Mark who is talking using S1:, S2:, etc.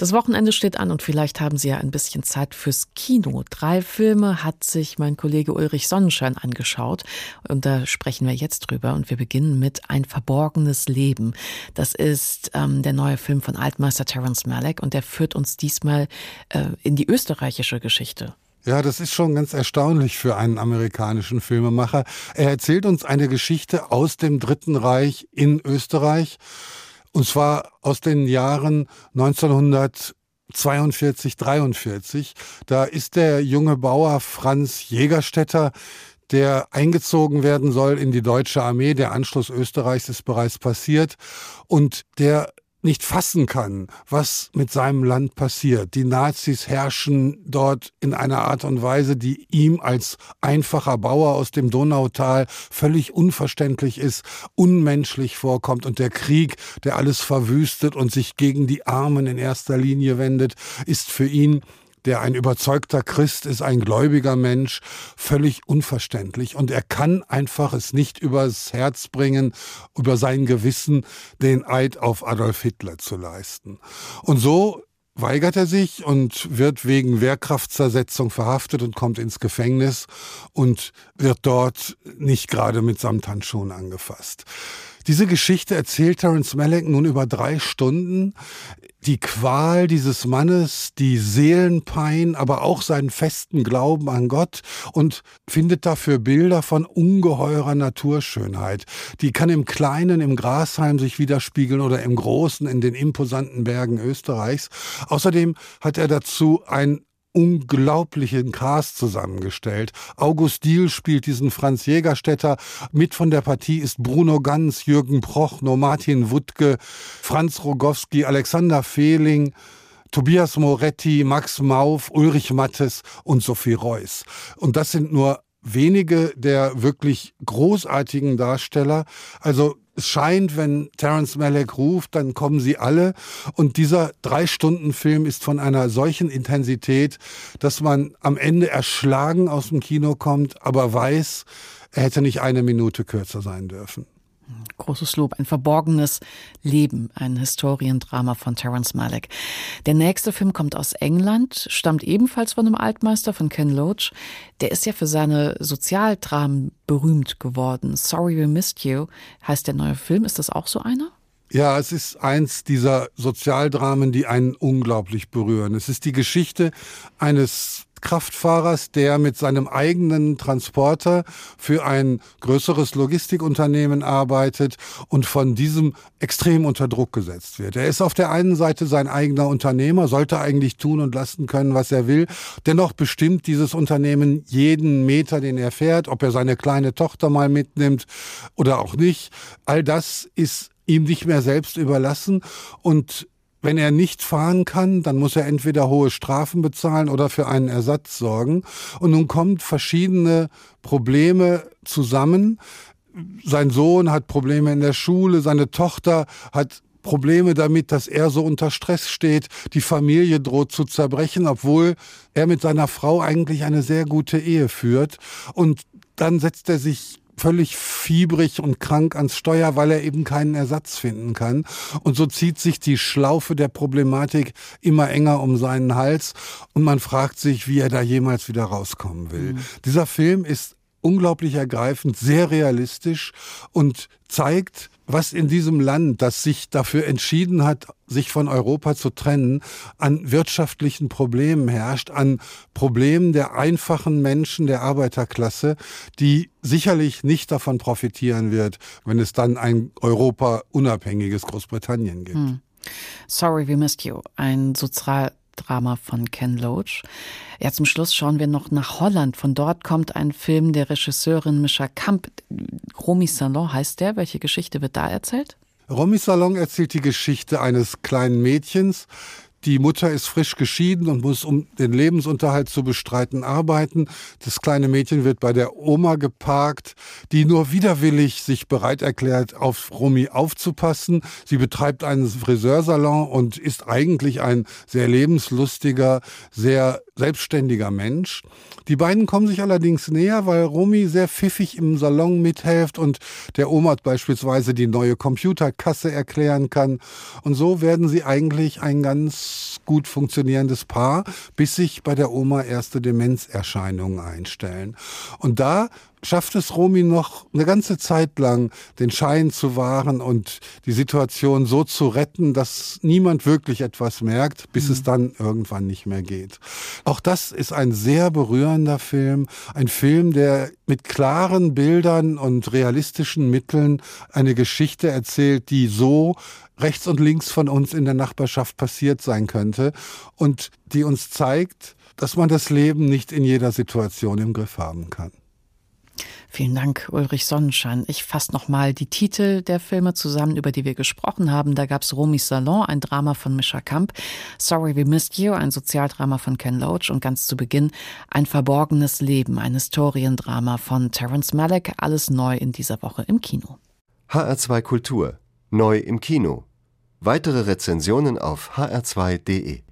S1: Das Wochenende steht an und vielleicht haben Sie ja ein bisschen Zeit fürs Kino. Drei Filme hat sich mein Kollege Ulrich Sonnenschein angeschaut und da sprechen wir jetzt drüber und wir beginnen mit Ein verborgenes Leben. Das ist ähm, der neue Film von Altmeister Terence Malick und der führt uns diesmal äh, in die österreichische Geschichte.
S2: Ja, das ist schon ganz erstaunlich für einen amerikanischen Filmemacher. Er erzählt uns eine Geschichte aus dem Dritten Reich in Österreich. Und zwar aus den Jahren 1942, 43. Da ist der junge Bauer Franz Jägerstätter, der eingezogen werden soll in die deutsche Armee. Der Anschluss Österreichs ist bereits passiert. Und der nicht fassen kann, was mit seinem Land passiert. Die Nazis herrschen dort in einer Art und Weise, die ihm als einfacher Bauer aus dem Donautal völlig unverständlich ist, unmenschlich vorkommt und der Krieg, der alles verwüstet und sich gegen die Armen in erster Linie wendet, ist für ihn der ein überzeugter Christ ist, ein gläubiger Mensch, völlig unverständlich. Und er kann einfach es nicht übers Herz bringen, über sein Gewissen den Eid auf Adolf Hitler zu leisten. Und so weigert er sich und wird wegen Wehrkraftzersetzung verhaftet und kommt ins Gefängnis und wird dort nicht gerade mit Samthandschuhen angefasst. Diese Geschichte erzählt Terence Malick nun über drei Stunden. Die Qual dieses Mannes, die Seelenpein, aber auch seinen festen Glauben an Gott und findet dafür Bilder von ungeheurer Naturschönheit. Die kann im Kleinen im Grashalm sich widerspiegeln oder im Großen in den imposanten Bergen Österreichs. Außerdem hat er dazu ein unglaublichen Cast zusammengestellt. August Diehl spielt diesen Franz Jägerstätter. Mit von der Partie ist Bruno Ganz, Jürgen Prochnow, Martin Wuttke, Franz Rogowski, Alexander Fehling, Tobias Moretti, Max Mauf, Ulrich Mattes und Sophie Reuss. Und das sind nur wenige der wirklich großartigen Darsteller. Also es scheint, wenn Terence Malick ruft, dann kommen sie alle. Und dieser Drei-Stunden-Film ist von einer solchen Intensität, dass man am Ende erschlagen aus dem Kino kommt, aber weiß, er hätte nicht eine Minute kürzer sein dürfen.
S1: Großes Lob, ein verborgenes Leben, ein Historiendrama von Terence Malick. Der nächste Film kommt aus England, stammt ebenfalls von einem Altmeister, von Ken Loach. Der ist ja für seine Sozialdramen berühmt geworden. Sorry We Missed You heißt der neue Film. Ist das auch so einer?
S2: Ja, es ist eins dieser Sozialdramen, die einen unglaublich berühren. Es ist die Geschichte eines Kraftfahrers, der mit seinem eigenen Transporter für ein größeres Logistikunternehmen arbeitet und von diesem extrem unter Druck gesetzt wird. Er ist auf der einen Seite sein eigener Unternehmer, sollte eigentlich tun und lassen können, was er will. Dennoch bestimmt dieses Unternehmen jeden Meter, den er fährt, ob er seine kleine Tochter mal mitnimmt oder auch nicht. All das ist ihm nicht mehr selbst überlassen und wenn er nicht fahren kann, dann muss er entweder hohe Strafen bezahlen oder für einen Ersatz sorgen. Und nun kommen verschiedene Probleme zusammen. Sein Sohn hat Probleme in der Schule, seine Tochter hat Probleme damit, dass er so unter Stress steht. Die Familie droht zu zerbrechen, obwohl er mit seiner Frau eigentlich eine sehr gute Ehe führt. Und dann setzt er sich völlig fiebrig und krank ans Steuer, weil er eben keinen Ersatz finden kann. Und so zieht sich die Schlaufe der Problematik immer enger um seinen Hals und man fragt sich, wie er da jemals wieder rauskommen will. Mhm. Dieser Film ist unglaublich ergreifend, sehr realistisch und zeigt, was in diesem Land, das sich dafür entschieden hat, sich von Europa zu trennen, an wirtschaftlichen Problemen herrscht, an Problemen der einfachen Menschen der Arbeiterklasse, die sicherlich nicht davon profitieren wird, wenn es dann ein Europa unabhängiges Großbritannien gibt. Hm.
S1: Sorry, we missed you. Ein Sozial Drama von Ken Loach. Ja, zum Schluss schauen wir noch nach Holland. Von dort kommt ein Film der Regisseurin Mischa Kamp. Romy Salon heißt der. Welche Geschichte wird da erzählt?
S2: Romy Salon erzählt die Geschichte eines kleinen Mädchens, die Mutter ist frisch geschieden und muss, um den Lebensunterhalt zu bestreiten, arbeiten. Das kleine Mädchen wird bei der Oma geparkt, die nur widerwillig sich bereit erklärt, auf Romy aufzupassen. Sie betreibt einen Friseursalon und ist eigentlich ein sehr lebenslustiger, sehr selbstständiger Mensch. Die beiden kommen sich allerdings näher, weil Romy sehr pfiffig im Salon mithilft und der Oma beispielsweise die neue Computerkasse erklären kann. Und so werden sie eigentlich ein ganz ganz gut funktionierendes Paar, bis sich bei der Oma erste Demenzerscheinungen einstellen. Und da schafft es Romy noch eine ganze Zeit lang, den Schein zu wahren und die Situation so zu retten, dass niemand wirklich etwas merkt, bis mhm. es dann irgendwann nicht mehr geht. Auch das ist ein sehr berührender Film, ein Film, der mit klaren Bildern und realistischen Mitteln eine Geschichte erzählt, die so rechts und links von uns in der Nachbarschaft passiert sein könnte und die uns zeigt, dass man das Leben nicht in jeder Situation im Griff haben kann.
S1: Vielen Dank, Ulrich Sonnenschein. Ich fasse nochmal die Titel der Filme zusammen, über die wir gesprochen haben. Da gab es Romis Salon, ein Drama von Mischa Kamp, Sorry We Missed You, ein Sozialdrama von Ken Loach und ganz zu Beginn Ein verborgenes Leben, ein Historiendrama von Terence Malick. Alles neu in dieser Woche im Kino.
S3: HR2 Kultur. Neu im Kino. Weitere Rezensionen auf hr2.de